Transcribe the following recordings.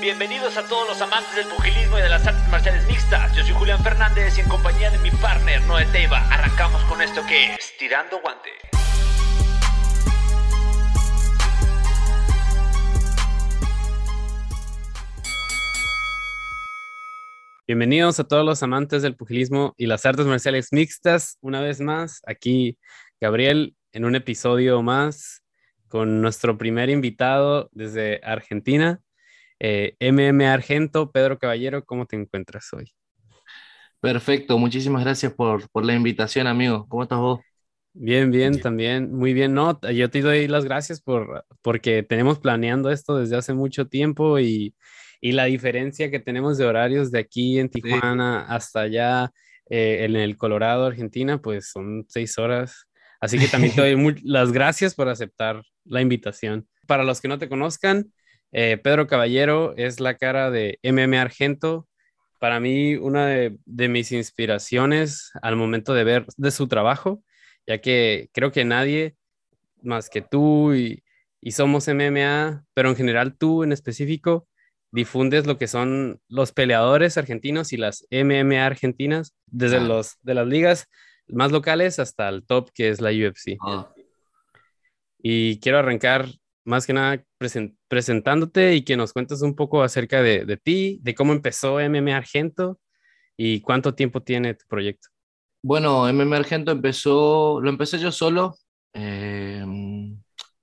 Bienvenidos a todos los amantes del pugilismo y de las artes marciales mixtas. Yo soy Julián Fernández y en compañía de mi partner Noé Teiva arrancamos con esto que es Tirando Guante. Bienvenidos a todos los amantes del pugilismo y las artes marciales mixtas. Una vez más, aquí Gabriel en un episodio más con nuestro primer invitado desde Argentina, eh, MM Argento. Pedro Caballero, ¿cómo te encuentras hoy? Perfecto, muchísimas gracias por, por la invitación, amigo. ¿Cómo estás vos? Bien, bien, también, muy bien. No, yo te doy las gracias por, porque tenemos planeando esto desde hace mucho tiempo y, y la diferencia que tenemos de horarios de aquí en Tijuana hasta allá eh, en el Colorado, Argentina, pues son seis horas. Así que también te doy las gracias por aceptar la invitación. Para los que no te conozcan, eh, Pedro Caballero es la cara de MM Argento. Para mí, una de, de, mis inspiraciones al momento de ver de su trabajo, ya que creo que nadie más que tú y, y somos MMA, pero en general tú en específico, difundes lo que son los peleadores argentinos y las MMA argentinas, desde los de las ligas más locales hasta el top que es la UFC. Ah. Y quiero arrancar más que nada presentándote y que nos cuentes un poco acerca de, de, ti, de cómo empezó MMA Argento y cuánto tiempo tiene tu proyecto. Bueno, MMA Argento empezó, lo empecé yo solo. Eh,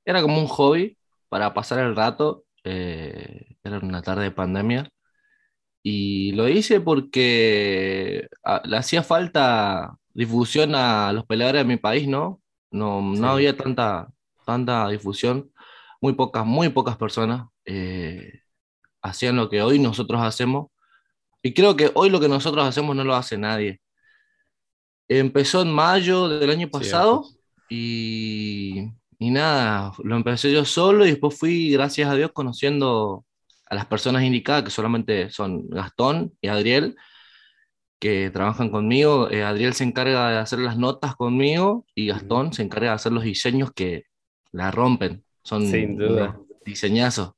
era como un hobby para pasar el rato. Eh, era una tarde de pandemia. Y lo hice porque a, le hacía falta difusión a los peleadores de mi país, ¿no? No, no sí. había tanta, tanta difusión. Muy pocas, muy pocas personas eh, hacían lo que hoy nosotros hacemos. Y creo que hoy lo que nosotros hacemos no lo hace nadie. Empezó en mayo del año pasado y, y nada, lo empecé yo solo y después fui, gracias a Dios, conociendo a las personas indicadas, que solamente son Gastón y Adriel, que trabajan conmigo. Eh, Adriel se encarga de hacer las notas conmigo y Gastón se encarga de hacer los diseños que la rompen. Son Sin duda. diseñazos.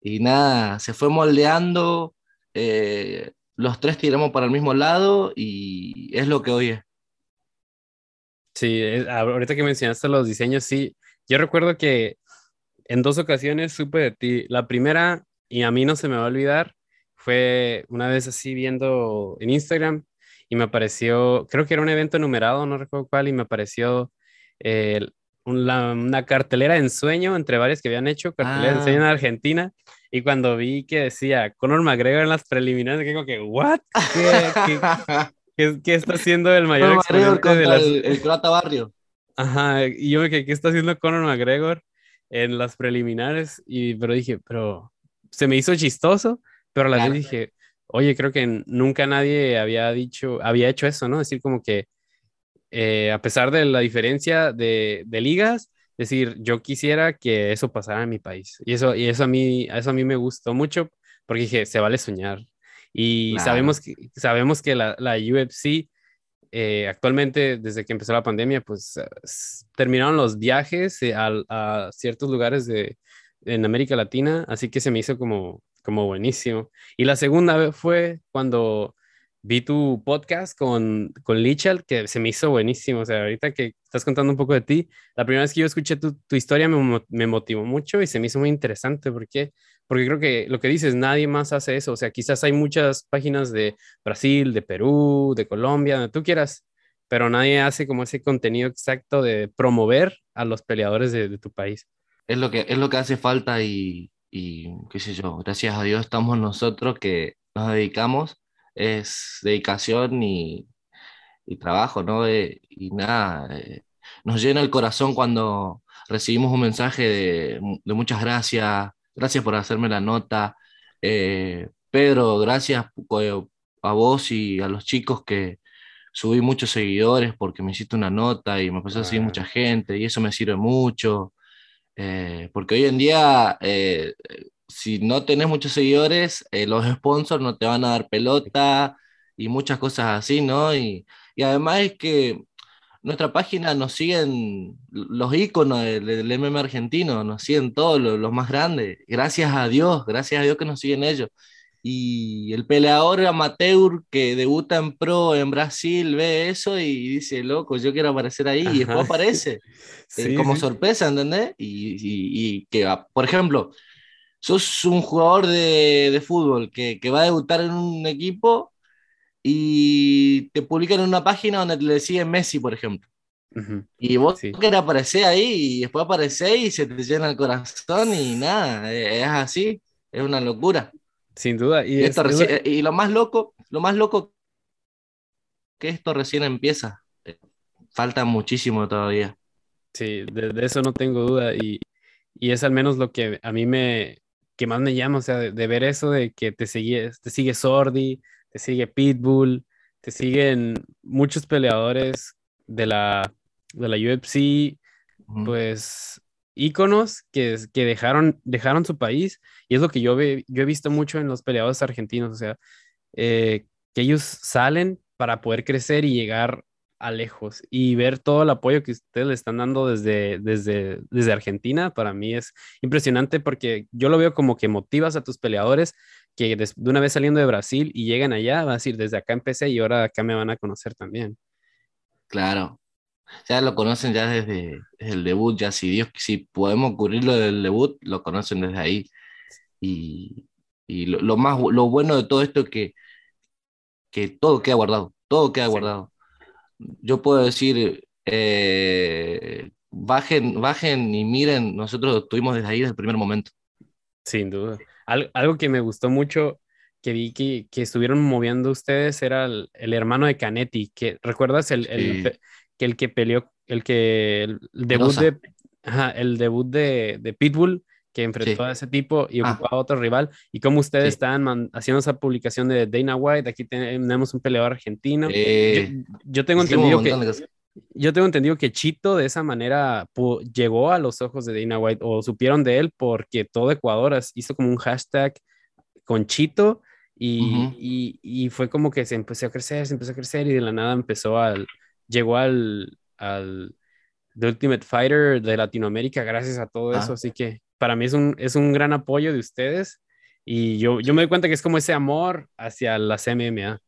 Y nada, se fue moldeando. Eh, los tres tiramos para el mismo lado y es lo que hoy es. Sí, ahorita que mencionaste los diseños, sí. Yo recuerdo que en dos ocasiones supe de ti. La primera, y a mí no se me va a olvidar, fue una vez así viendo en Instagram y me apareció, creo que era un evento numerado, no recuerdo cuál, y me apareció eh, una, una, cartelera de ensueño entre varias que habían hecho, cartelera ah. de ensueño en Argentina, y cuando vi que decía Conor McGregor en las preliminares, digo que, ¿what? ¿Qué, qué, qué, qué está haciendo el mayor exponente de las... El, el Croata Barrio. Ajá, y yo me quedé, ¿qué está haciendo Conor McGregor en las preliminares? Y, pero dije, pero se me hizo chistoso, pero a la claro. vez dije, oye, creo que nunca nadie había dicho, había hecho eso, ¿no? Decir como que eh, a pesar de la diferencia de, de, ligas, decir, yo quisiera que eso pasara en mi país. Y eso, y eso, a, mí, eso a mí me gustó mucho porque dije, se vale soñar. Y claro. sabemos, que, sabemos que la, la UFC eh, actualmente, desde que empezó la pandemia, pues terminaron los viajes eh, a, a ciertos lugares de, en América Latina, así que se me hizo como, como buenísimo. Y la segunda vez fue cuando vi tu podcast con, con Lichal, que se me hizo buenísimo. O sea, ahorita que estás contando un poco de ti, la primera vez que yo escuché tu, tu historia me, me, motivó mucho y se me hizo muy interesante. ¿Por qué? Porque creo que lo que dices, nadie más hace eso. O sea, quizás hay muchas páginas de Brasil, de Perú, de Colombia, donde tú quieras, pero nadie hace como ese contenido exacto de promover a los peleadores de, de tu país. Es lo que, es lo que hace falta y, y qué sé yo, gracias a Dios estamos nosotros que nos dedicamos, es dedicación y, y trabajo, ¿no? Eh, y nada, eh, nos llena el corazón cuando recibimos un mensaje de, de muchas gracias, gracias por hacerme la nota, eh, Pedro, gracias a vos y a los chicos que subí muchos seguidores porque me hiciste una nota y me empezó a seguir mucha gente y eso me sirve mucho. Eh, porque hoy en día, eh, si no tenés muchos seguidores, eh, los sponsors no te van a dar pelota y muchas cosas así, ¿no? Y, y además es que nuestra página nos siguen los íconos del, del MM argentino, nos siguen todos los, los, más grandes. Gracias a Dios, gracias a Dios que nos siguen ellos. Y el peleador amateur que debuta en pro en Brasil ve eso y dice, loco, yo quiero aparecer ahí. Y después aparece sí, como sí. sorpresa, ¿entendés? Y, y, y, que, por ejemplo, sos un jugador de, de fútbol que, que va a debutar en un equipo y te publican en una página donde le siguen Messi, por ejemplo. Uh -huh. Y vos sí. querés aparecer ahí y después aparecer y se te llena el corazón y nada, es así, es una locura. Sin duda. Y, esto recién, duda... y lo más loco, lo más loco que esto recién empieza. Falta muchísimo todavía. Sí, de, de eso no tengo duda y, y, es al menos lo que a mí me, que más me llama, o sea, de, de ver eso de que te sigue, te sigue Sordi, te sigue Pitbull, te siguen muchos peleadores de la, de la UFC, uh -huh. pues íconos que, que dejaron, dejaron su país y es lo que yo, ve, yo he visto mucho en los peleadores argentinos, o sea, eh, que ellos salen para poder crecer y llegar a lejos y ver todo el apoyo que ustedes le están dando desde, desde, desde Argentina, para mí es impresionante porque yo lo veo como que motivas a tus peleadores que de, una vez saliendo de Brasil y llegan allá, va a decir, desde acá empecé y ahora acá me van a conocer también. Claro, ya lo conocen ya desde, desde, el debut, ya si Dios, si podemos cubrirlo del debut, lo conocen desde ahí. Y, y lo, lo, más, lo bueno de todo esto es que, que todo queda guardado, todo queda sí. guardado. Yo puedo decir, eh, bajen, bajen y miren, nosotros estuvimos desde ahí desde el primer momento. Sin duda. Al, algo que me gustó mucho que vi que, que estuvieron moviendo ustedes era el, el, hermano de Canetti, que recuerdas el, sí. el, que el que peleó, el que el debut de ajá, el debut de, de Pitbull que enfrentó sí. a ese tipo y ah. a otro rival y cómo ustedes sí. estaban haciendo esa publicación de Dana White, aquí tenemos un peleador argentino. Eh, yo, yo, tengo entendido que yo tengo entendido que Chito de esa manera llegó a los ojos de Dana White o supieron de él porque todo Ecuador hizo como un hashtag con Chito y, uh -huh. y, y, fue como que se empezó a crecer, se empezó a crecer y de la nada empezó al, llegó al, al The Ultimate Fighter de Latinoamérica gracias a todo ah. eso, así que para mí es un, es un gran apoyo de ustedes y yo, yo me doy cuenta que es como ese amor hacia las MMA.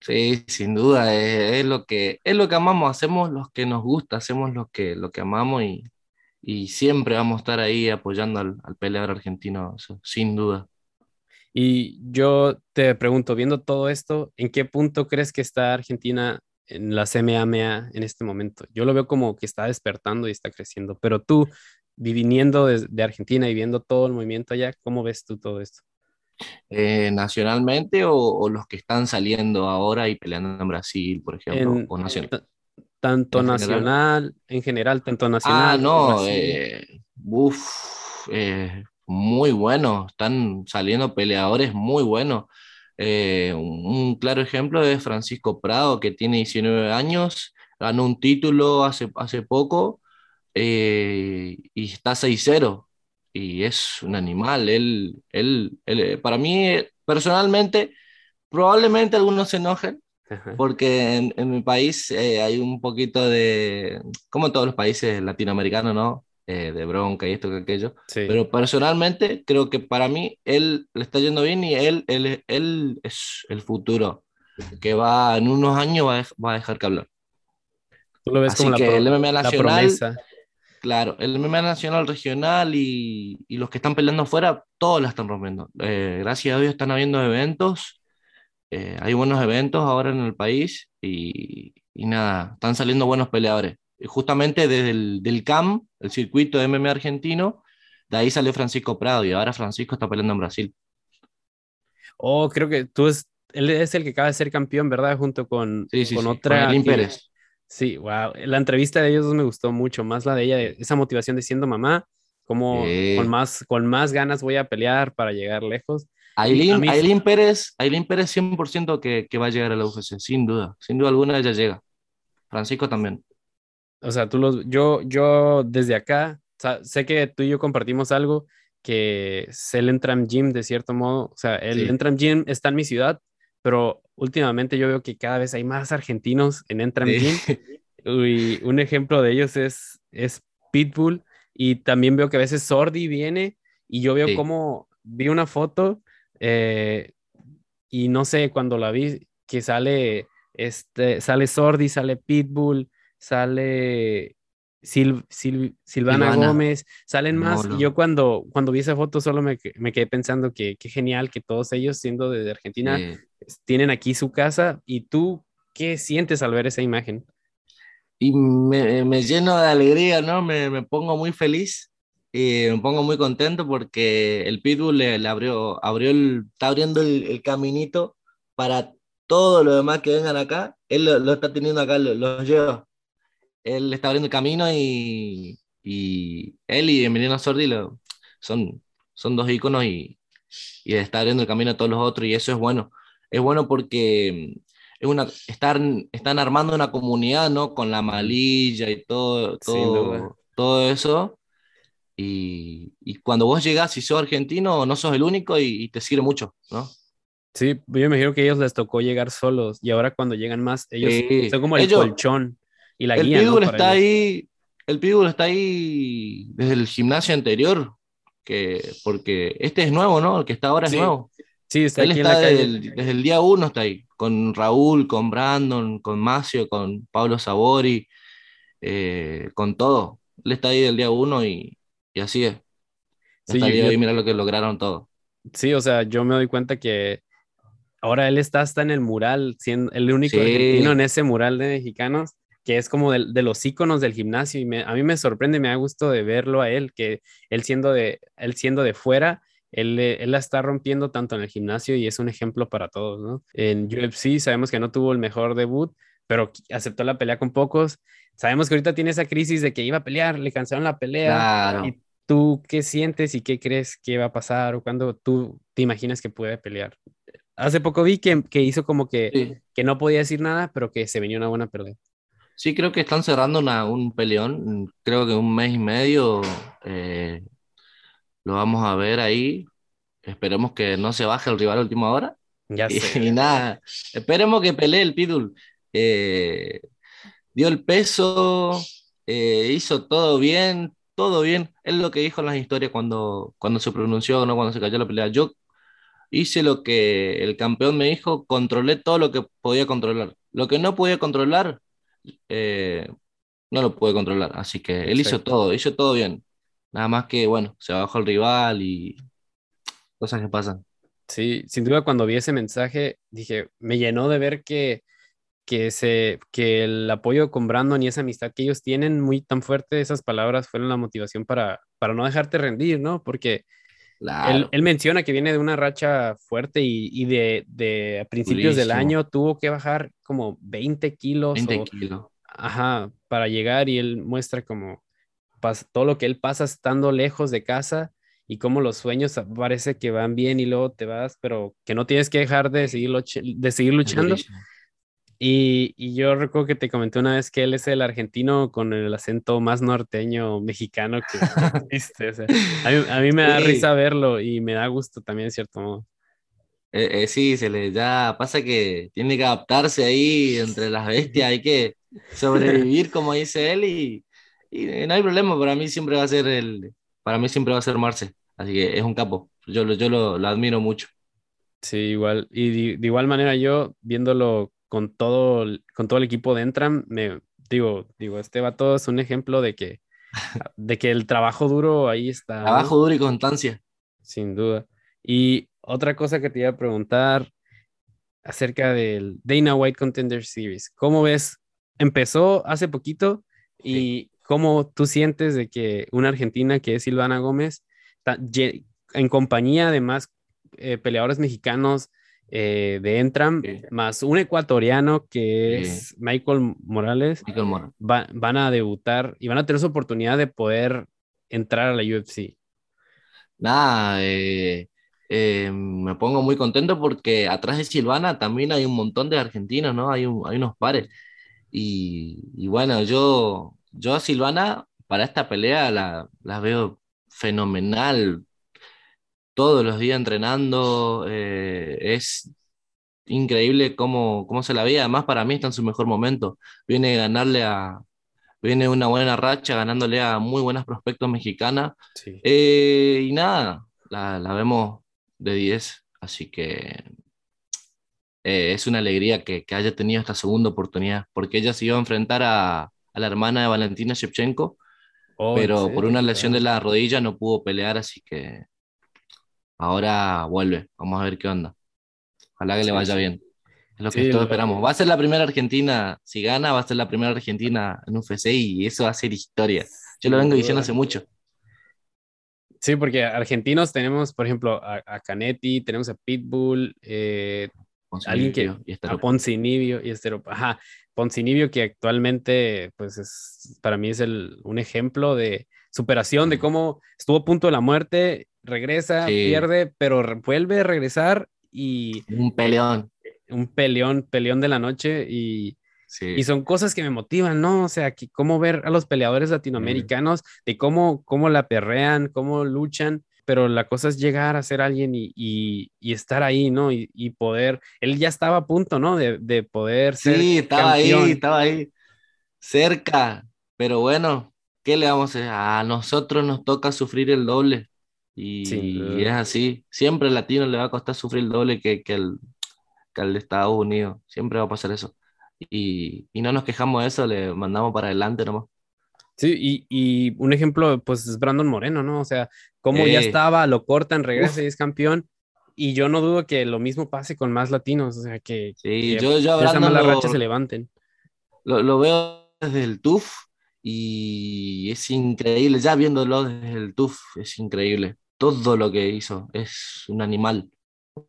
Sí, sin duda, es, es, lo que, es lo que amamos, hacemos lo que nos gusta, hacemos lo que, lo que amamos y, y siempre vamos a estar ahí apoyando al, al peleador argentino, eso, sin duda. Y yo te pregunto, viendo todo esto, ¿en qué punto crees que está Argentina en la MMA en este momento? Yo lo veo como que está despertando y está creciendo, pero tú, viniendo de, de Argentina y viendo todo el movimiento allá, ¿cómo ves tú todo esto? Eh, nacionalmente o, o, los que están saliendo ahora y peleando en Brasil, por ejemplo, en, o nacional. Tanto en nacional, general? en general, tanto nacional. Ah, no, eh, uf, eh, muy bueno, están saliendo peleadores muy buenos. Eh, un claro ejemplo es Francisco Prado, que tiene 19 años, ganó un título hace, hace poco eh, y está 6-0 y es un animal. Él, él, él, eh, para mí, personalmente, probablemente algunos se enojen, porque en, en, mi país eh, hay un poquito de, como en todos los países latinoamericanos, ¿no? Eh, de bronca y esto que aquello. Sí. Pero personalmente, creo que para mí, él le está yendo bien y él, él, él es el futuro, que va en unos años va a, va a dejar que hablar. Tú lo ves Así como que la, el MMA nacional, Claro, el MMA nacional, regional y, y, los que están peleando afuera, todos la están rompiendo. Eh, gracias a Dios están habiendo eventos, eh, hay buenos eventos ahora en el país y, y, nada, están saliendo buenos peleadores. Y justamente desde el del CAM, el circuito de MMA argentino, de ahí salió Francisco Prado y ahora Francisco está peleando en Brasil. Oh, creo que tú es, él es el que acaba de ser campeón, ¿verdad? Junto con, sí, sí, con sí, otra. Con Pérez. Sí, wow. La entrevista de ellos dos me gustó mucho, más la de ella, esa motivación de siendo mamá, como con, más, con más ganas voy a pelear para llegar lejos. Aileen, mí... Aileen Pérez, Aileen Pérez 100% que, que va a llegar a la UFC, sin duda, sin duda alguna ella llega. Francisco también. O sea, tú los, yo, yo desde acá, o sea, sé que tú y yo compartimos algo que es el Entram Gym de cierto modo, o sea, el sí. Entram Gym está en mi ciudad, pero últimamente yo veo que cada vez hay más argentinos en Entram Gym. Y un ejemplo de ellos es, es Pitbull. Y también veo que a veces Sordi viene y yo veo como vi una foto eh, y no sé, cuando la vi, que sale, este, sale Sordi, sale Pitbull, sale Silvana, Gómez, salen más. Y yo cuando, cuando vi esa foto solo me, me quedé pensando que qué genial que todos ellos, siendo de Argentina, tienen aquí su casa. ¿Y tú qué sientes al ver esa imagen? Y me, me lleno de alegría, ¿no? Me, me pongo muy feliz y me pongo muy contento porque el Pitbull le, abrió, abrió el, está abriendo el, caminito para todo lo demás que vengan acá. Él lo, está teniendo acá, los lo lleva. Él está abriendo el camino y, y él y Emiliano Sordi lo, son, son dos íconos y, y está abriendo el camino a todos los otros y eso es bueno. Es bueno porque es una, están, están armando una comunidad, ¿no? Con la malilla y todo, todo, todo eso y, y, cuando vos llegás y sos argentino, no sos el único y, te sirve mucho, ¿no? Sí, yo me imagino que a ellos les tocó llegar solos y ahora cuando llegan más, ellos son como el colchón y la el guía. ¿no? está ahí, el Pitbull está ahí desde el gimnasio anterior, que, porque este es nuevo, ¿no? El que está ahora es nuevo. Sí, está Él aquí está en la desde, calle. el, desde el día uno, está ahí, con Raúl, con Brandon, con Macio, con Pablo Sabori, eh, con todo. Él está ahí del día uno y, y así es. Sí, yo- de hoy, mira lo que lograron todo. Sí, o sea, yo me doy cuenta que ahora él está hasta en el mural, siendo el único Sí. argentino en ese mural de mexicanos, que es como de, de los íconos del gimnasio y me- a mí me sorprende, me da gusto de verlo a él, que él siendo de, él siendo de fuera, él, eh, él la está rompiendo tanto en el gimnasio y es un ejemplo para todos, ¿no? En UFC sabemos que no tuvo el mejor debut, pero aceptó la pelea con pocos. Sabemos que ahorita tiene esa crisis de que iba a pelear, le cancelaron la pelea. Claro. ¿Y tú qué sientes y qué crees que va a pasar o cuándo tú te imaginas que puede pelear? Hace poco vi que, que hizo como que, Sí. que no podía decir nada, pero que se venía una buena pelea. Sí, creo que están cerrando una- un peleón. Creo que un mes y medio eh, lo vamos a ver ahí. Esperemos que no se baje el rival a última hora. Ya Y, sé. y nada, esperemos que pelee el Pitbull. Eh, dio el peso, eh, hizo todo bien, todo bien. Es lo que dijo en las historias cuando, cuando se pronunció, ¿no? Cuando se cayó la pelea. Yo hice lo que el campeón me dijo, controlé todo lo que podía controlar. Lo que no podía controlar, eh, no lo pude controlar. Así que él hizo Exacto. todo, hizo todo bien. Nada más que, bueno, se bajó el rival y cosas que pasan. Sí, sin duda cuando vi ese mensaje dije, me llenó de ver que, que, se, que el apoyo con Brandon y esa amistad que ellos tienen muy tan fuerte, esas palabras fueron la motivación para, para no dejarte rendir, ¿no? Porque Claro. él menciona que viene de una racha fuerte y, y de, de a principios del año tuvo que bajar como 20 kilos 20 o- kilos. Ajá, para llegar y él muestra como pas- todo lo que él pasa estando lejos de casa y cómo los sueños parece que van bien y luego te vas, pero que no tienes que dejar de seguir, de seguir luchando. Durísimo. Y, y yo recuerdo que te comenté una vez que él es el argentino con el acento más norteño mexicano que existe. o sea, a, mí, a mí me da Sí. risa verlo y me da gusto también, en cierto modo. Eh, eh, sí, se le ya pasa que tiene que adaptarse ahí entre las bestias, hay que sobrevivir como dice él y, y no hay problema, para mí siempre va a ser el, para mí siempre va a ser Marce, así que es un capo, yo, lo- yo lo, lo admiro mucho. Sí, igual. Y de, de igual manera yo, viéndolo con todo, el- con todo el equipo de Entram, me digo, digo, este vato es un ejemplo de que, de que el trabajo duro ahí está. Trabajo duro y constancia. Sin duda. Y otra cosa que te iba a preguntar acerca del Dana White Contender Series. ¿Cómo ves? Empezó hace poquito y cómo tú sientes de que una argentina que es Silvana Gómez, en compañía de más eh, peleadores mexicanos eh, de Entram, Sí. más un ecuatoriano que Sí. es Michael Morales, Michael va- van a debutar y van a tener su oportunidad de poder entrar a la UFC. Nada, eh, eh, me pongo muy contento porque atrás de Silvana también hay un montón de argentinos, ¿no? Hay, un- hay unos pares. Y, y bueno, yo, yo a Silvana para esta pelea la, la veo fenomenal. Todos los días entrenando, eh, es increíble cómo, cómo se la veía. Además, para mí está en su mejor momento. Viene a ganarle a. Viene una buena racha ganándole a muy buenas prospectos mexicanas. Sí. Eh, y nada, la, la vemos de 10. Así que eh, es una alegría que, que, haya tenido esta segunda oportunidad, porque ella se iba a enfrentar a, a la hermana de Valentina Shevchenko, oh, pero por una lesión de la rodilla no pudo pelear, así que ahora vuelve. Vamos a ver qué onda. Ojalá que sí, le vaya sí. bien. Es lo que sí, todos esperamos. Va a ser la primera Argentina, si gana, va a ser la primera Argentina en un UFC y eso va a ser historia. Yo lo vengo diciendo hace mucho. Sí, porque argentinos tenemos, por ejemplo, a, a Canetti, tenemos a Pitbull, eh, alguien que y a Poncinibio y Estero, ajá, Poncinibio que actualmente, pues es, para mí es el, un ejemplo de superación, de cómo estuvo a punto de la muerte, regresa, sí. pierde, pero vuelve a regresar y... Un peleón. Un peleón, peleón de la noche y... Sí. Y son cosas que me motivan, ¿no? O sea, que cómo ver a los peleadores latinoamericanos, de cómo, cómo la perrean, cómo luchan, pero la cosa es llegar a ser alguien y, y, y estar ahí, ¿no? Y, y, poder, él ya estaba a punto, ¿no? De, de poder ser. Sí, estaba campeón. ahí, estaba ahí, cerca, pero bueno, ¿qué le vamos a hacer? A nosotros nos toca sufrir el doble. Y, sí, y es así, siempre al latino le va a costar sufrir el doble que, que, el, que al de Estados Unidos, siempre va a pasar eso. Y, y, no nos quejamos de eso, le mandamos para adelante nomás. Sí, y, y, un ejemplo, pues es Brandon Moreno, ¿no? O sea, como eh. ya estaba, lo cortan, regresa Uf. y es campeón. Y yo no dudo que lo mismo pase con más latinos, o sea, que, sí, que yo, yo esa mala racha se levanten. Lo, lo, veo desde el TUF y es increíble, ya viéndolo desde el TUF, es increíble. Todo lo que hizo es un animal,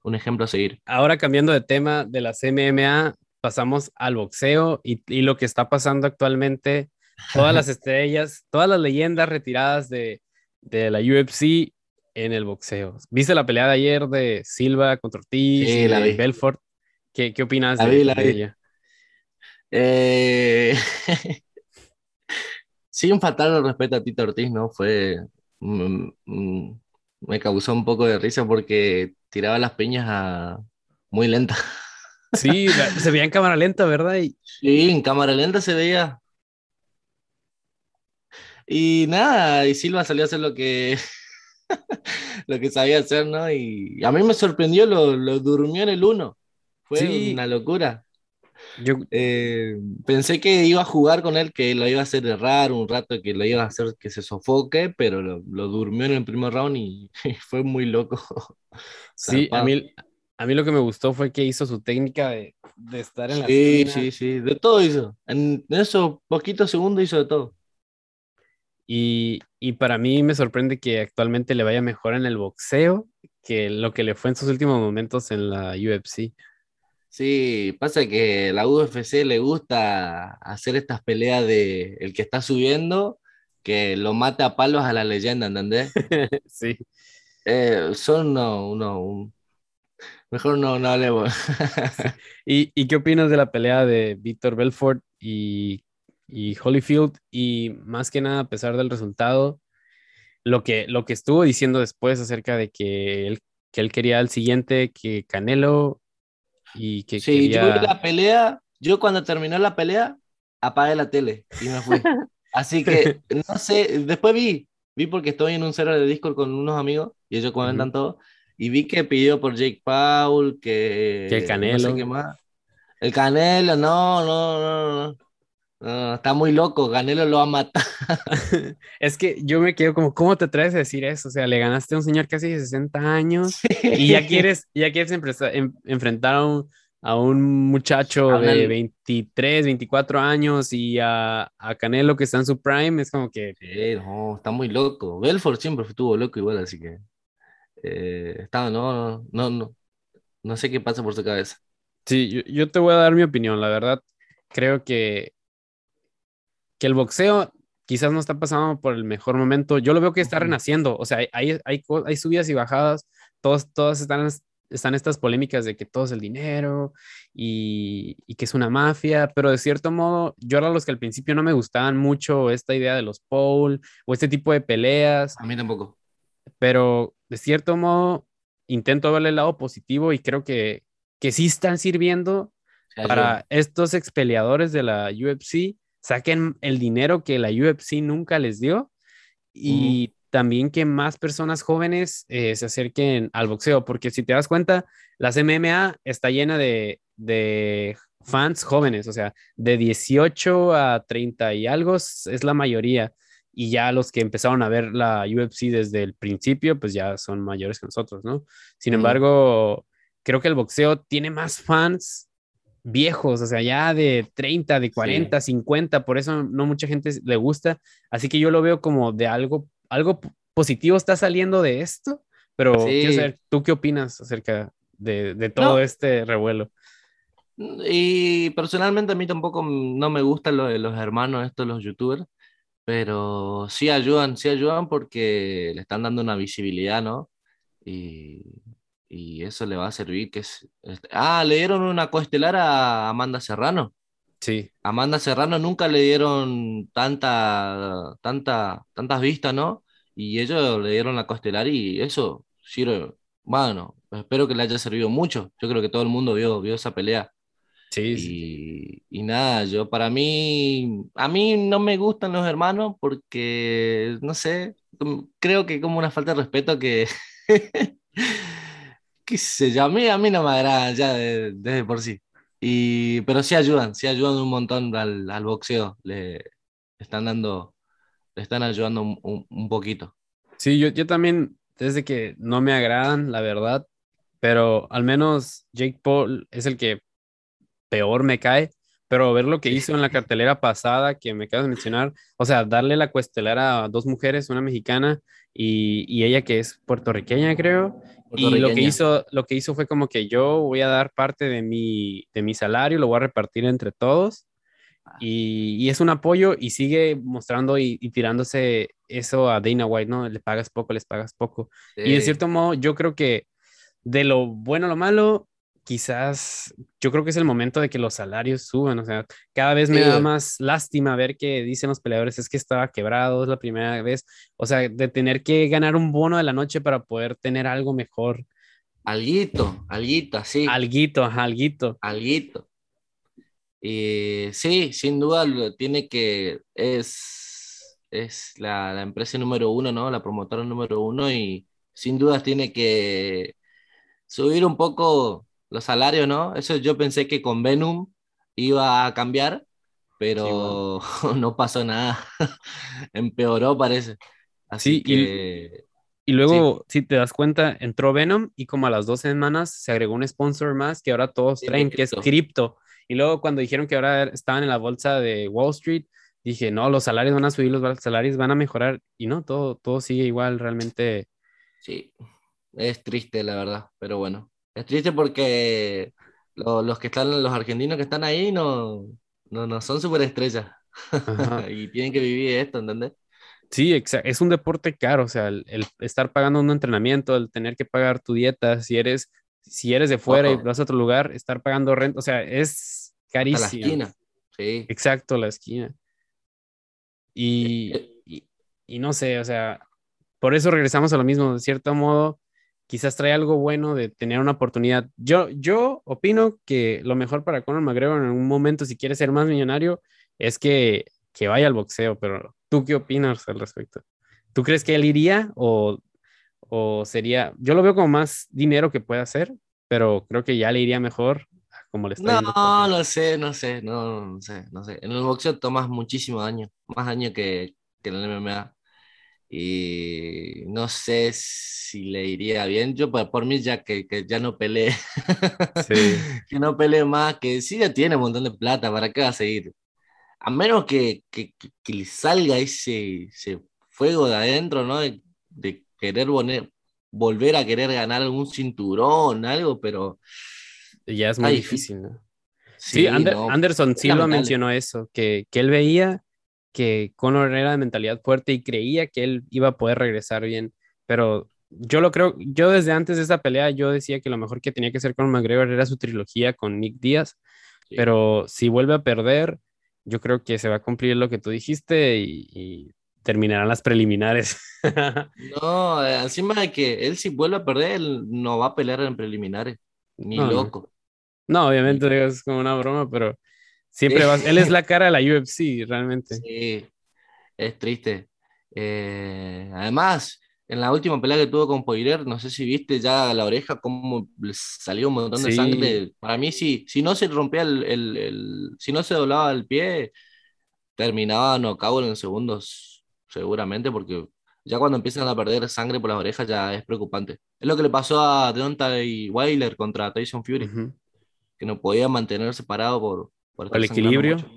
un ejemplo a seguir. Ahora cambiando de tema de las MMA, pasamos al boxeo y, y, lo que está pasando actualmente, todas las estrellas, todas las leyendas retiradas de, de, la UFC en el boxeo. ¿Viste la pelea de ayer de Silva contra Ortiz sí, la de. Belfort? ¿Qué, qué opinas la de, vi, la de vi. ella? Eh... Sin faltar el respeto a Tito Ortiz, ¿no? Fue... Mm, mm, me causó un poco de risa porque tiraba las piñas a... muy lenta. Sí, se veía en cámara lenta, ¿verdad? Y... Sí, en cámara lenta se veía. Y nada, y Silva salió a hacer lo que, lo que sabía hacer, ¿no? Y a mí me sorprendió, lo, lo durmió en el 1. Fue sí. una locura. Yo... Eh, pensé que iba a jugar con él, que lo iba a hacer errar un rato, que lo iba a hacer que se sofoque, pero lo, lo durmió en el primer round y, y fue muy loco. Sí, a mí, a mí lo que me gustó fue que hizo su técnica de, de estar en la Sí, esquina. sí, sí, de todo hizo. En esos poquitos segundos hizo de todo. Y, y, para mí me sorprende que actualmente le vaya mejor en el boxeo que lo que le fue en sus últimos momentos en la UFC. Sí, pasa que la UFC le gusta hacer estas peleas de el que está subiendo, que lo mata a palos a la leyenda, ¿entendés? sí. Eh, son uno, uno, un, Mejor no, no hablemos. ¿Y, ¿Y, qué opinas de la pelea de Víctor Belfort y, y, Holyfield? Y más que nada, a pesar del resultado, lo que, lo que estuvo diciendo después acerca de que él, que él quería al siguiente que Canelo y que sí, quería... yo la pelea, yo cuando terminó la pelea, apagué la tele y me fui. Así que, no sé, después vi, vi porque estoy en un server de Discord con unos amigos y ellos comentan uh -huh. todo y vi que pidió por Jake Paul, que... Que el Canelo. No sé qué más. El Canelo, no, no, no, no. No está muy loco, Canelo lo va a matar. es que yo me quedo como, ¿cómo te atreves a decir eso? O sea, le ganaste a un señor casi de 60 años sí. y ya quieres, ya quieres en, enfrentar a un, a un muchacho de 23, 24 años y a, a, Canelo que está en su prime, es como que... Sí, no, está muy loco. Belfort siempre estuvo loco igual, así que... Eh, está, no, no, no, no sé qué pasa por su cabeza. Sí, yo, yo, te voy a dar mi opinión, la verdad, creo que, que el boxeo quizás no está pasando por el mejor momento, yo lo veo que está renaciendo, o sea, hay, hay, hay, subidas y bajadas, todos, todas están, están estas polémicas de que todo es el dinero y, y, que es una mafia, pero de cierto modo, yo era los que al principio no me gustaban mucho esta idea de los Paul o este tipo de peleas. A mí tampoco. Pero de cierto modo intento verle el lado positivo y creo que, que sí están sirviendo para estos expeleadores de la UFC, saquen el dinero que la UFC nunca les dio y también que más personas jóvenes eh, se acerquen al boxeo, porque si te das cuenta, las MMA está llena de, de fans jóvenes, o sea, de 18 a 30 y algo es la mayoría. Y ya los que empezaron a ver la UFC desde el principio, pues ya son mayores que nosotros, ¿no? Sin embargo, creo que el boxeo tiene más fans viejos, o sea, ya de 30, de 40, 50, por eso no mucha gente le gusta. Así que yo lo veo como de algo, algo positivo está saliendo de esto, pero quiero saber, ¿tú qué opinas acerca de, todo este revuelo? Y personalmente a mí tampoco no me gustan los, los hermanos estos, los youtubers, pero sí ayudan, sí ayudan porque le están dando una visibilidad, ¿no? Y, y eso le va a servir que es... Ah, le dieron una coestelar a Amanda Serrano. Sí. Amanda Serrano nunca le dieron tanta, tanta, tantas vistas, ¿no? Y ellos le dieron la coestelar y eso sirve, bueno, espero que le haya servido mucho. Yo creo que todo el mundo vio, vio esa pelea. Sí, y, nada, yo para mí, a mí no me gustan los hermanos porque, no sé, creo que como una falta de respeto que, qué sé yo, a mí, a mí no me agrada ya desde por sí. Y, pero sí ayudan, sí ayudan un montón al, al boxeo, le están dando, le están ayudando un, un, poquito. Sí, yo, yo también, desde que no me agradan, la verdad, pero al menos Jake Paul es el que peor me cae, pero ver lo que hizo en la cartelera pasada que me acabas de mencionar, o sea, darle la cuestelera a dos mujeres, una mexicana y, y ella que es puertorriqueña, creo, y lo que hizo, lo que hizo fue como que yo voy a dar parte de mi, de mi salario, lo voy a repartir entre todos. Ah. Y, y es un apoyo y sigue mostrando y, y, tirándose eso a Dana White, ¿no? Le pagas poco, les pagas poco. Y de cierto modo, yo creo que de lo bueno a lo malo, quizás yo creo que es el momento de que los salarios suban, o sea, cada vez me da más lástima ver que dicen los peleadores es que estaba quebrado, es la primera vez, o sea, de tener que ganar un bono de la noche para poder tener algo mejor. Alguito, alguito, sí. Alguito, ajá, alguito. Alguito. Y sí, sin duda tiene que, es, es la, la empresa número uno, ¿no? La promotora número uno y sin duda tiene que subir un poco los salarios, ¿no? Eso yo pensé que con Venom iba a cambiar, pero no pasó nada. Empeoró, parece. Así sí, que... y, luego, si te das cuenta, entró Venom y como a las dos semanas se agregó un sponsor más que ahora todos traen, que es Crypto. Y luego cuando dijeron que ahora estaban en la bolsa de Wall Street, dije, no, los salarios van a subir, los salarios van a mejorar. Y no, todo, todo sigue igual, realmente. Sí, es triste, la verdad, pero bueno. Es triste porque los que están, los argentinos que están ahí no, no, no son súper estrellas y tienen que vivir esto, ¿entendés? Sí, es un deporte caro, o sea, el, estar pagando un entrenamiento, el tener que pagar tu dieta, si eres, si eres de fuera y vas a otro lugar, estar pagando renta, o sea, es carísimo. la esquina, sí. Exacto, la esquina. Y, eh, y, y no sé, o sea, por eso regresamos a lo mismo, de cierto modo, quizás trae algo bueno de tener una oportunidad. Yo, yo opino que lo mejor para Conor McGregor en un momento, si quiere ser más millonario, es que, que vaya al boxeo, pero ¿tú qué opinas al respecto? ¿Tú crees que él iría o, o sería, yo lo veo como más dinero que puede hacer, pero creo que ya le iría mejor como le está No, no sé, no sé, no, no sé, no sé. En el boxeo tomas muchísimo daño, más daño que, que en el MMA y no sé si le iría bien. Yo por, mí ya que, que, ya no peleé, que no peleé más, que sí ya tiene un montón de plata, ¿para qué va a seguir? A menos que, que, que le salga ese, ese, fuego de adentro, ¿no? De, querer volver a querer ganar algún cinturón, algo, pero... Ya es muy difícil, ¿no? Sí, Anderson sí lo mencionó eso, que, que él veía que Conor era de mentalidad fuerte y creía que él iba a poder regresar bien, pero yo lo creo, yo desde antes de esa pelea yo decía que lo mejor que tenía que hacer con McGregor era su trilogía con Nick Díaz, pero si vuelve a perder, yo creo que se va a cumplir lo que tú dijiste y, terminarán las preliminares. no, encima de que él si vuelve a perder, él no va a pelear en preliminares, ni loco. No, obviamente es como una broma, pero siempre vas. Él es la cara de la UFC, realmente. Sí, es triste. Eh, además, en la última pelea que tuvo con Poirier, no sé si viste ya la oreja, cómo le salió un montón de Sí. sangre. Para mí, sí, si no se rompía el, el- el- si no se doblaba el pie, terminaba knockout en segundos, seguramente, porque ya cuando empiezan a perder sangre por las orejas ya es preocupante. Es lo que le pasó a Deontay Wilder contra Tyson Fury, que no podía mantenerse parado por, por ¿Por el equilibrio? mucho.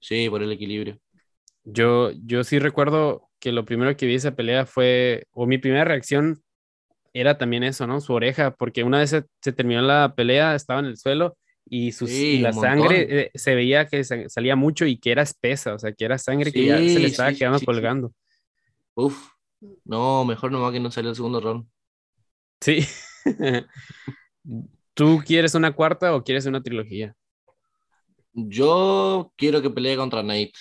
Sí, por el equilibrio. Yo, yo sí recuerdo que lo primero que vi esa pelea fue, o mi primera reacción era también eso, ¿no? Su oreja, porque una vez se, se terminó la pelea, estaba en el suelo y, sus, Sí, y la sangre eh, se veía que sa- salía mucho y que era espesa, o sea, que era sangre que ya se le estaba sí, quedando colgando. Uf, no, mejor nomás que no salió el segundo round. Sí. ¿Tú quieres una cuarta o quieres una trilogía? Yo quiero que pelee contra Nate.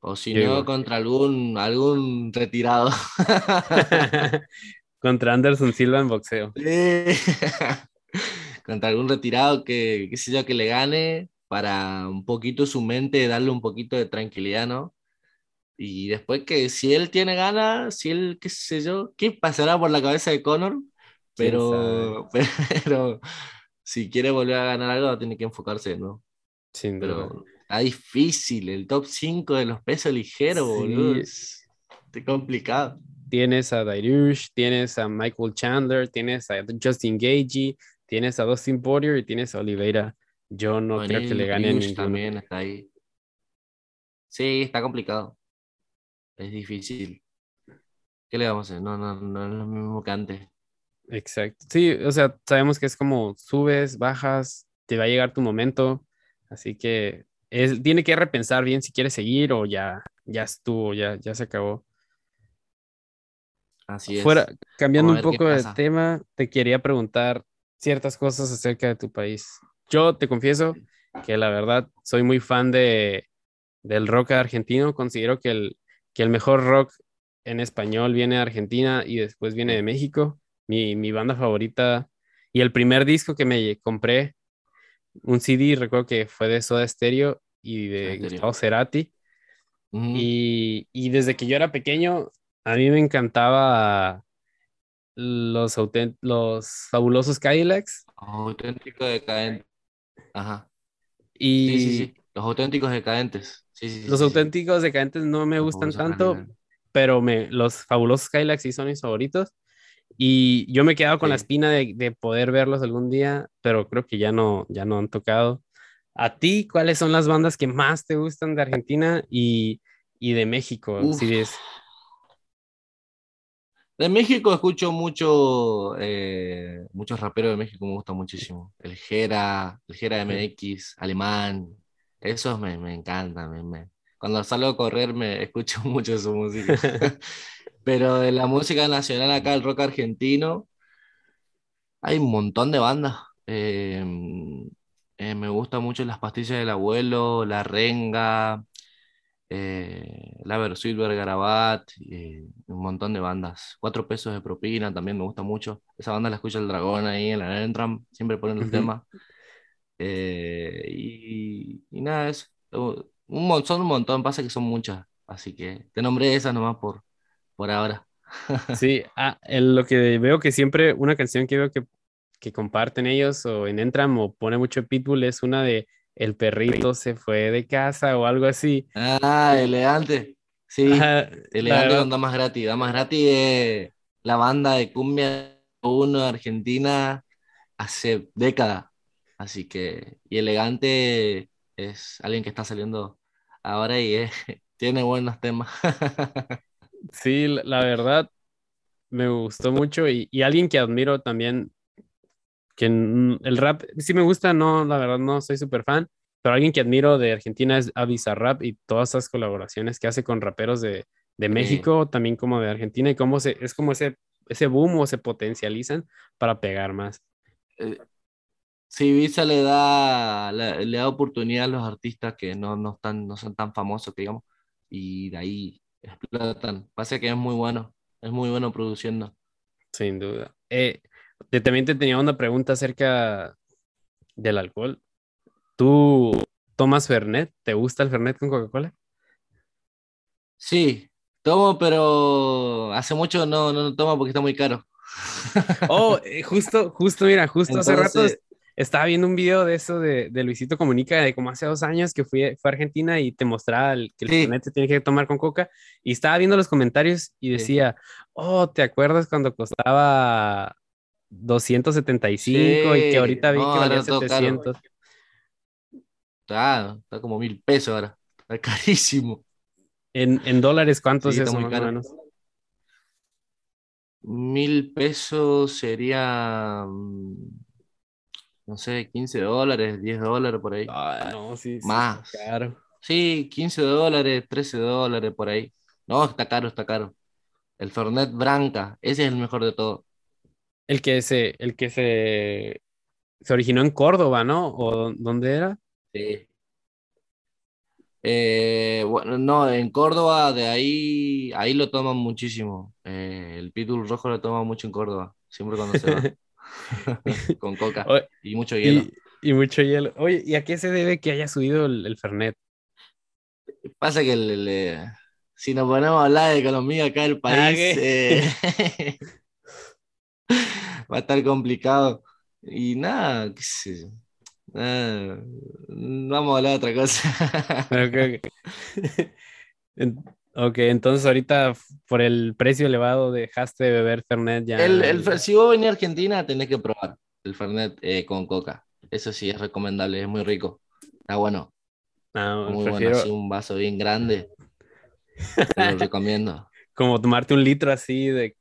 O si Yo no, igual. contra algún, algún retirado. Contra Anderson Silva en boxeo. Sí. Contra algún retirado que, qué sé yo, que le gane para un poquito su mente, darle un poquito de tranquilidad, ¿no? Y después que si él tiene ganas, si él, qué sé yo, ¿qué pasará por la cabeza de Conor? ¿Quién Pero, pero si quiere volver a ganar algo, tiene que enfocarse, ¿no? Sin duda. Pero está difícil, el top 5 de los pesos ligeros, Sí. boludo. Es complicado. Tienes a Dairush, tienes a Michael Chandler, tienes a Justin Gagey, tienes a Dustin Poirier y tienes a Oliveira. Yo no creo que le gane ninguno. también está ahí. Sí, está complicado. Es difícil. ¿Qué le vamos a hacer? No, no, no es lo mismo que antes. Exacto. Sí, o sea, sabemos que es como subes, bajas, te va a llegar tu momento, así que es, tiene que repensar bien si quiere seguir o ya, ya estuvo, ya, ya se acabó. Así es. Fuera, cambiando un poco de tema, te quería preguntar ciertas cosas acerca de tu país. Yo te confieso que la verdad soy muy fan de, del rock argentino. Considero que el, que el mejor rock en español viene de Argentina y después viene de México. Mi, mi banda favorita y el primer disco que me compré, un CD, recuerdo que fue de Soda Stereo y de. Gustavo Cerati. Ujú. Y, y desde que yo era pequeño, a mí me encantaba los, los fabulosos Cadillacs. Auténtico decadente. Ajá. Y Sí, sí, sí. Los auténticos decadentes. Sí, sí, sí, los auténticos decadentes no me gustan tanto, pero me, los fabulosos Cadillacs sí son mis favoritos. Y yo me he quedado con la Sí. espina de, de poder verlos algún día, pero creo que ya no, ya no han tocado. ¿A ti cuáles son las bandas que más te gustan de Argentina y, y de México? Si es- De México escucho mucho, eh, muchos raperos de México, me gusta muchísimo. El Jera, el Jera MX, Alemán, esos me, me encantan. me- me- Cuando salgo a correr me escucho mucho su música. Pero de la música nacional acá, el rock argentino, hay un montón de bandas. Eh, eh, me gusta mucho Las Pastillas del Abuelo, La Renga, eh, La Versuit Garabat, eh, un montón de bandas. Cuatro pesos de propina también me gusta mucho. Esa banda la escucha el dragón ahí en la Entram, siempre ponen el Ujú. tema. Eh, y, y nada, es un montón, son un montón, pasa que son muchas. Así que te nombré esas nomás por, por ahora. Sí, ah, el- lo que veo que siempre una canción que veo que, que comparten ellos o en Entram o pone mucho Pitbull es una de El perrito se fue de casa o algo así. Ah, elegante. Sí, Ajá, elegante con Damas Gratis. Damas Gratis es la banda de cumbia uno de Argentina hace décadas. Así que, y elegante es alguien que está saliendo ahora y es- tiene buenos temas. sí, la verdad me gustó mucho y, y alguien que admiro también, que el rap sí me gusta, no, la verdad no soy súper fan, pero alguien que admiro de Argentina es Rap y todas esas colaboraciones que hace con raperos de, de Sí. México, también como de Argentina y cómo se, es como ese, ese boom o se potencializan para pegar más. Eh, Sí, Visa le da, le, le da oportunidad a los artistas que no, no, están, no son tan famosos, que digamos, y de ahí explotan. Pasa que es muy bueno, es muy bueno produciendo. Sin duda. Eh, te- también te tenía una pregunta acerca del alcohol. ¿Tú tomas Fernet? ¿Te gusta el Fernet con Coca-Cola? Sí, tomo, pero hace mucho no, no tomo porque está muy caro. Oh, eh, justo, justo, mira, justo hace rato estaba viendo un video de eso de, de Luisito Comunica de como hace dos años que fui, fue a Argentina y te mostraba el- que el Sí. Se tiene que tomar con coca y estaba viendo los comentarios y Sí. decía, oh, ¿te acuerdas cuando costaba 275 y que ahorita vi no, que valía ahora todo caro. 700? Está, está como mil pesos ahora. Está carísimo. En, en dólares, ¿cuánto Sí, es eso más o menos? Mil pesos sería, no sé, 15 dólares, 10 dólares por ahí. Ah, no, sí, sí, Más. Claro. Sí, 15 dólares, 13 dólares por ahí. No, está caro, está caro. El Fernet Branca, ese es el mejor de todo. El que se, el que se, se originó en Córdoba, ¿no? ¿O dó- dónde era? Sí. Eh, bueno, no, en Córdoba, de ahí, ahí lo toman muchísimo. Eh, el Pitbull rojo lo toma mucho en Córdoba, siempre cuando se va. Con coca y mucho hielo. Y, y mucho hielo. Oye, ¿y a qué se debe que haya subido el, el Fernet? Pasa que el- el, eh, si nos ponemos a hablar de economía acá del país, ¿qué? eh, va a estar complicado. Y nada, qué sé yo. Nada, vamos a hablar de otra cosa. Ok, ok. Ok, entonces ahorita por el precio elevado dejaste de beber Fernet ya. El, el si vos venís a Argentina, tenés que probar el Fernet eh, con coca. Eso sí es recomendable, es muy rico. Está bueno, No, muy Ah, prefiero bueno. Así un vaso bien grande. Te lo recomiendo. como tomarte un litro así de...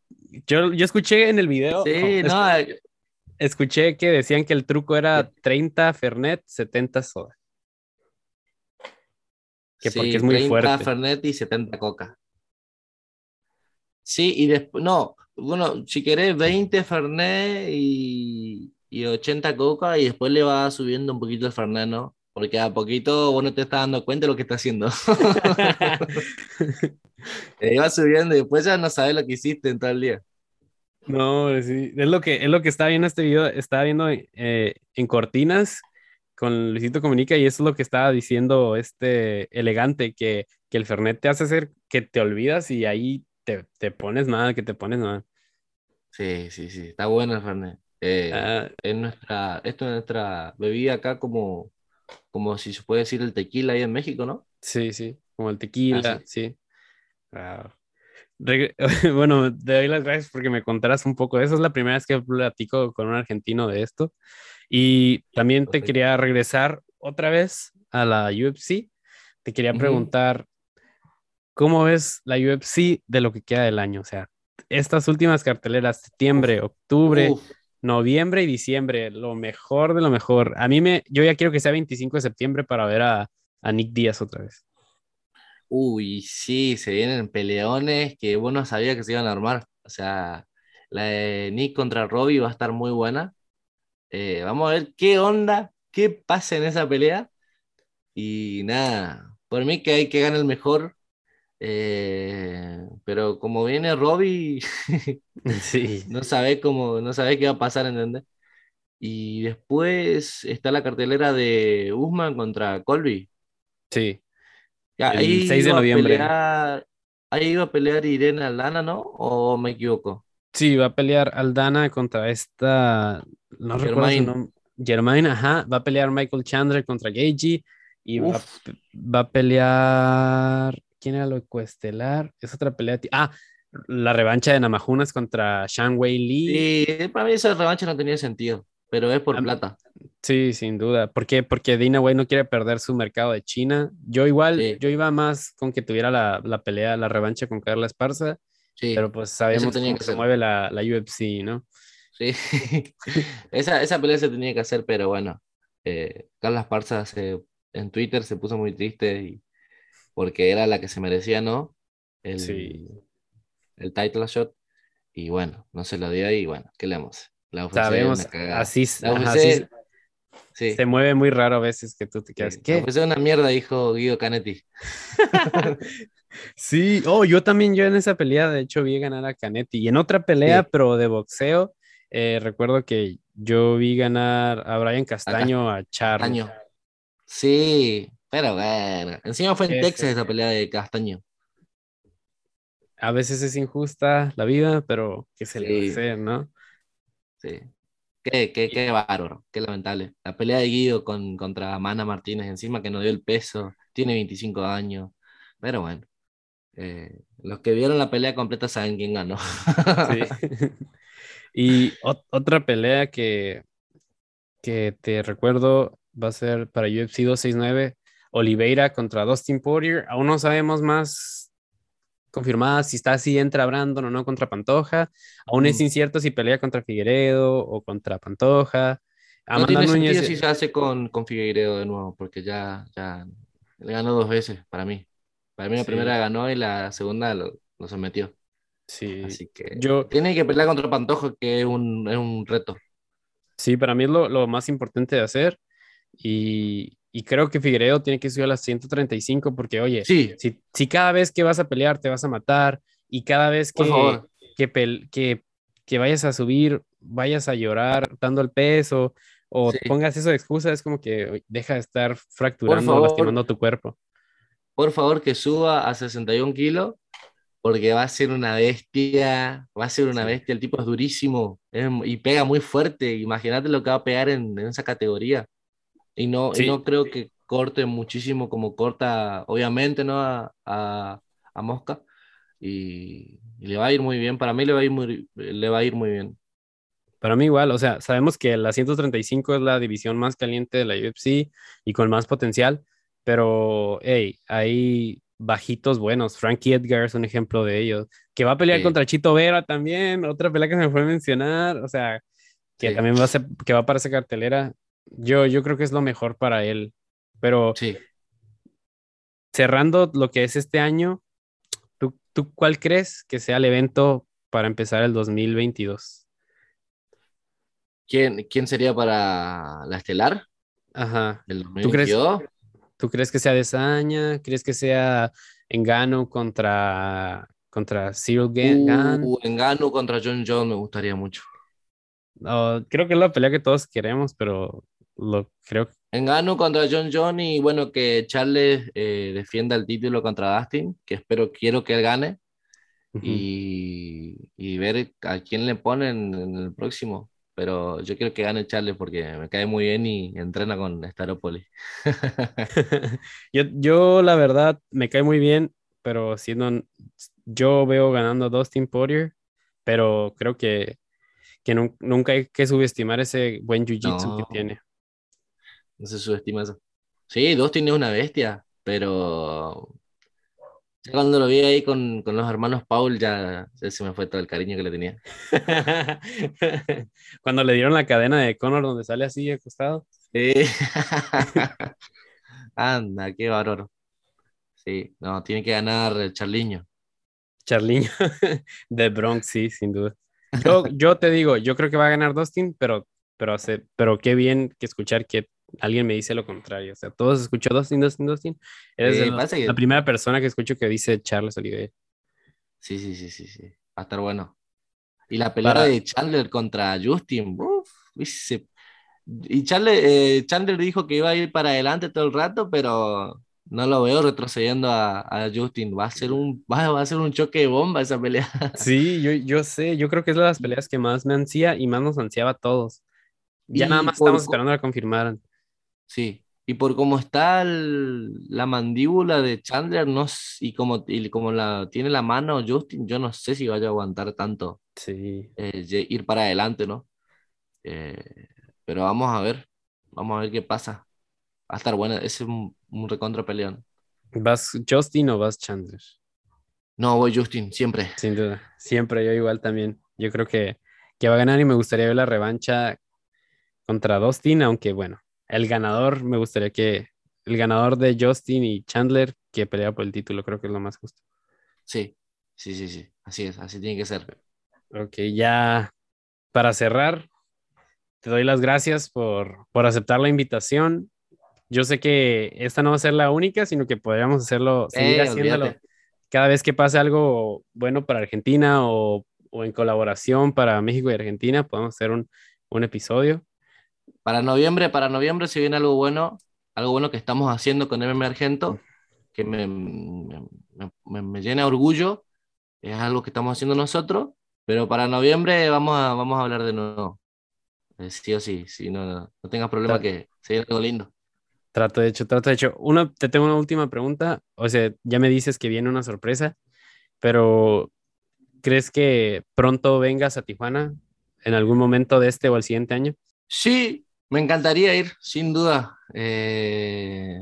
Yo, yo escuché en el video, Sí, no, eh, escuché que decían que el truco era 30 Fernet, 70 soda. Que porque es muy 30 fuerte. Fernet y 70 coca. Sí, y después, no, bueno, si querés 20 Fernet y, y 80 coca y después le va subiendo un poquito el Fernet, ¿no? Porque a poquito vos no te estás dando cuenta de lo que está haciendo. Eh, va subiendo y después ya no sabes lo que hiciste en todo el día. No, sí, es lo que, es lo que estaba viendo este video, estaba viendo eh, en Cortinas con Luisito Comunica y eso es lo que estaba diciendo este elegante, que, que el Fernet te hace hacer que te olvidas y ahí te, te pones mal, que te pones mal. Sí, sí, sí, está bueno el Fernet. Eh, Ah, es nuestra, esto es nuestra bebida acá como, como si se puede decir el tequila ahí en México, ¿no? sí, sí, como el tequila, Ah, sí. Ah, reg- Bueno, te doy las gracias porque me contarás un poco de eso. Es la primera vez que platico con un argentino de esto. Y también te quería regresar otra vez a la UFC. Te quería preguntar, ¿cómo ves la UFC de lo que queda del año? O sea, estas últimas carteleras, septiembre, octubre, Uf, noviembre y diciembre, lo mejor de lo mejor. A mí me, yo ya quiero que sea 25 de septiembre para ver a, a Nick Díaz otra vez. Uy, sí, se vienen peleones que vos no sabías que se iban a armar. O sea, la de Nick contra Robbie va a estar muy buena. Eh, vamos a ver qué onda, qué pasa en esa pelea. Y nada, por mí que hay que ganar el mejor. Eh, pero como viene Robbie, Sí. no sabe cómo, no sabe qué va a pasar, ¿entendés? Y después está la cartelera de Usman contra Colby. Sí. Ya, El ahí 6 de iba a noviembre. pelear- ahí iba a pelear Irene Aldana, ¿no? ¿O me equivoco? Sí, va a pelear Aldana contra esta, no recuerdo su Germaine. nombre, Germaine, ajá, va a pelear Michael Chandler contra Gagey y va, va a pelear, ¿quién era lo coestelar? Es otra pelea, ah, la revancha de Namajunas contra Shang Wei Lee. Sí, para mí esa revancha no tenía sentido, pero es por plata. Sí, sin duda. ¿Por qué? Porque Dina White no quiere perder su mercado de China. Yo igual, Sí. yo iba más con que tuviera la, la pelea, la revancha con Carla Esparza, Sí, pero pues sabemos tenía cómo que se ser. mueve la, la UFC, ¿no? sí. Esa, esa pelea se tenía que hacer, pero bueno. Eh, Carla Esparza se- en Twitter se puso muy triste y, porque era la que se merecía, ¿no? El, Sí. el title shot. Y bueno, no se lo dio y bueno, ¿qué le vamos? La UFC Sabemos, así, La ajá, UFC, así sí. se mueve muy raro a veces que tú te quedas. Sí, ¿Qué? La UFC es una mierda, dijo Guido Canetti. Sí, oh, yo también, yo en esa pelea, de hecho, vi ganar a Canetti. Y en otra pelea, Sí. pero de boxeo, eh, recuerdo que yo vi ganar a Brian Castaño a Charlo. Sí, pero bueno. Encima fue en Texas esa pelea de Castaño. A veces es injusta la vida, pero ¿qué se le va a Sí. hacer, no? Sí. Qué, qué, qué bárbaro, qué lamentable. La pelea de Guido con, contra Mana Martínez, encima que no dio el peso, tiene 25 años. Pero bueno, eh, los que vieron la pelea completa saben quién ganó. Sí. Y ot- otra pelea que, que te recuerdo va a ser para UFC 269, Oliveira contra Dustin Poirier. Aún no sabemos más confirmada si está así entra Brandon o no contra Pantoja. Aún es Mm. incierto si pelea contra Figueredo o contra Pantoja. No Amanda tiene Núñez, si se hace con, con Figueiredo de nuevo, porque ya, ya le ganó dos veces para mí. Para mí la Sí. primera ganó y la segunda lo, lo sometió. sí, Así que yo, tiene que pelear contra Pantoja, que es un, es un reto. Sí, para mí es lo, lo más importante de hacer. Y, y creo que Figueiredo tiene que subir a las 135 porque, oye, Sí, si, si cada vez que vas a pelear te vas a matar y cada vez que, que, que, que vayas a subir, vayas a llorar dando el peso o Sí. pongas eso de excusa, es como que deja de estar fracturando, favor. lastimando tu cuerpo. Por favor, que suba a 61 kilos, porque va a ser una bestia, va a ser una bestia. El tipo es durísimo es- y pega muy fuerte. Imagínate lo que va a pegar en, en esa categoría. Y no, y Sí. no creo que corte muchísimo como corta, obviamente, ¿no? A, a, a Mosca. Y, y le va a ir muy bien. Para mí le va a ir muy, le va a ir muy bien. Para mí igual, o sea, sabemos que la 135 es la división más caliente de la UFC y con más potencial, pero hey, hay bajitos buenos. Frankie Edgar es un ejemplo de ellos. Que va a pelear Sí. contra Chito Vera también, otra pelea que se me fue a mencionar, o sea, que Sí. también va a ser, que va para esa cartelera. Yo, yo creo que es lo mejor para él. Pero Sí. cerrando lo que es este año, ¿tú, tú cuál crees que sea el evento para empezar el 2022? ¿Quién, quién sería para la estelar Ajá. del ¿Tú crees? 2022? ¿Tú crees que sea Desaña? ¿Crees que sea Engano contra, contra Cyril Ga- Gane? Uh, Ngannou contra John Jones me gustaría mucho. No, creo que es la pelea que todos queremos, pero lo creo que Engano contra John John y bueno, que Charles eh, defienda el título contra Dustin, que espero, quiero que él gane Ujú. y, y ver a quién le ponen en el próximo. Pero yo quiero que gane Charles porque me cae muy bien y entrena con Staropolis. yo, yo, la verdad, me cae muy bien, pero siendo, yo veo ganando a Dustin Poirier, pero creo que, que nun- nunca hay que subestimar ese buen jiu-jitsu que tiene. No se subestima eso. Sí, Dustin es una bestia, pero cuando lo vi ahí con, con los hermanos Paul ya, se me fue todo el cariño que le tenía. Cuando le dieron la cadena de Conor donde sale así acostado. Sí. Anda, qué bárbaro. Sí, no, tiene que ganar Charliño. Charliño de Bronx, sí, sin duda. Yo, yo te digo, yo creo que va a ganar Dustin, pero, pero, hace, pero qué bien que escuchar que alguien me dice lo contrario. O sea, todos escuchó Dustin, Dustin, Dustin. Eres pasa que- la primera persona que escucho que dice Charles Oliveira. Sí, sí, sí, sí, sí. Va a estar bueno. Y la pelea Para- de Chandler contra Justin, uf, uy, se- y Chandler, eh, Chandler dijo que iba a ir para adelante todo el rato, pero no lo veo retrocediendo a, a Justin. Va a ser un, va, va a ser un choque de bomba esa pelea. Sí, yo, yo sé, yo creo que es de las peleas que más me ansía y más nos ansiaba a todos. Ya Y nada más por estamos esperando a que confirmaran. Sí, y por cómo está el- la mandíbula de Chandler, no, y como, y como la, tiene la mano Justin, yo no sé si vaya a aguantar tanto Sí. eh, ir para adelante, ¿no? Eh, pero vamos a ver, vamos a ver qué pasa. Va a estar buena, es un, un recontra peleón. ¿Vas Justin o vas Chandler? No, voy Justin, siempre. Sin duda, siempre yo igual también. Yo creo que, que va a ganar y me gustaría ver la revancha contra Dustin, aunque bueno, el ganador me gustaría que el ganador de Justin y Chandler que pelea por el título, creo que es lo más justo. Sí, sí, sí, sí, así es, así tiene que ser. Ok, ya para cerrar, te doy las gracias por, por aceptar la invitación. Yo sé que esta no va a ser la única, sino que podríamos hacerlo, seguir Eh, haciéndolo olvídate. cada vez que pase algo bueno para Argentina o, o en colaboración para México y Argentina, podemos hacer un, un episodio. Para noviembre, para noviembre, si viene algo bueno, algo bueno que estamos haciendo con MMA Argento, que me, me, me, me llena de orgullo, es algo que estamos haciendo nosotros, pero para noviembre vamos a, vamos a hablar de nuevo. Eh, sí o sí, sí no, no, no tengas problema que sea algo lindo. Trato de hecho, trato de hecho. Uno, te tengo una última pregunta. O sea, ya me dices que viene una sorpresa, pero ¿crees que pronto vengas a Tijuana en algún momento de este o el siguiente año? Sí, me encantaría ir, sin duda. Eh,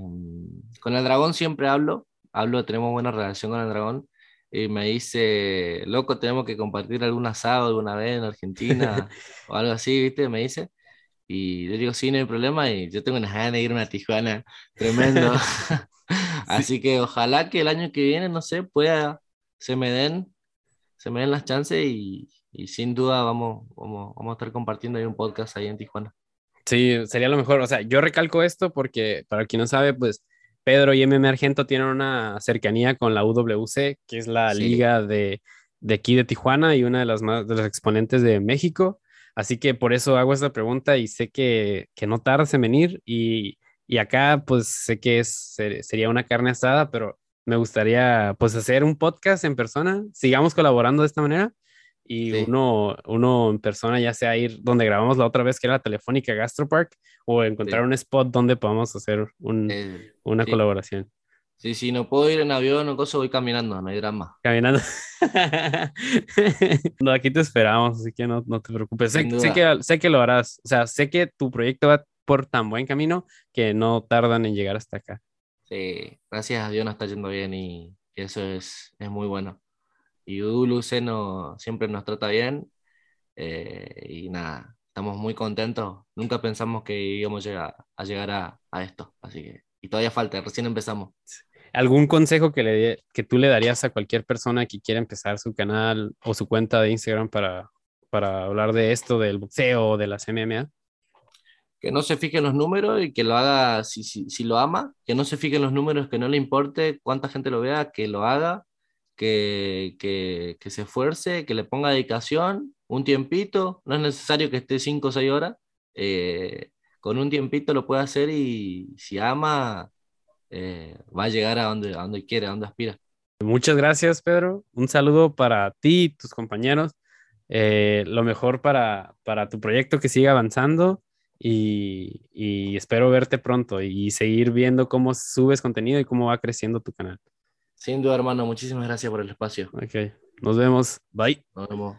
con el dragón siempre hablo, hablo, tenemos buena relación con el dragón. Y me dice, loco, tenemos que compartir algún asado alguna vez en Argentina o algo así, ¿viste? Me dice. Y yo digo, sí, no hay problema. Y yo tengo una ganas de irme a Tijuana, tremendo. así que ojalá que el año que viene, no sé, pueda, se me den, se me den las chances y, y sin duda vamos, vamos, vamos a estar compartiendo ahí un podcast ahí en Tijuana. Sí, sería lo mejor. O sea, yo recalco esto porque, para quien no sabe, pues Pedro y MM Argento tienen una cercanía con la UWC, que es la Sí. liga de, de aquí de Tijuana y una de las más de los exponentes de México. Así que por eso hago esta pregunta y sé que, que no tardas en venir y, y acá pues sé que es, ser- sería una carne asada, pero me gustaría pues hacer un podcast en persona. Sigamos colaborando de esta manera y Sí. uno, uno en persona, ya sea ir donde grabamos la otra vez, que era la Telefónica Gastropark, o encontrar Sí. un spot donde podamos hacer un- Eh, una sí. colaboración. sí, sí, no puedo ir en avión o cosa, voy caminando, no hay drama. Caminando. no, aquí te esperamos, así que no, no te preocupes. Sé, sé que, sé que lo harás. O sea, sé que tu proyecto va por tan buen camino que no tardan en llegar hasta acá. Sí, gracias a Dios nos está yendo bien y eso es, es muy bueno. Y UWC no, siempre nos trata bien eh, y nada, estamos muy contentos. Nunca pensamos que íbamos a llegar a, llegar a, a esto, así que, y todavía falta, recién empezamos. ¿Algún consejo que, le, que tú le darías a cualquier persona que quiera empezar su canal o su cuenta de Instagram para, para hablar de esto, del boxeo o de las MMA? Que no se fije en los números y que lo haga si, si, si lo ama, que no se fije en los números, que no le importe cuánta gente lo vea, que lo haga, que, que, que se esfuerce, que le ponga dedicación, un tiempito, no es necesario que esté 5 o 6 horas, eh, con un tiempito lo puede hacer y si ama, eh, va a llegar a donde, a donde quiere, a donde aspira. Muchas gracias, Pedro. Un saludo para ti y tus compañeros. Eh, lo mejor para, para tu proyecto que siga avanzando y, y espero verte pronto y seguir viendo cómo subes contenido y cómo va creciendo tu canal. Sin duda, hermano, muchísimas gracias por el espacio. Ok, nos vemos. Bye. Nos vemos.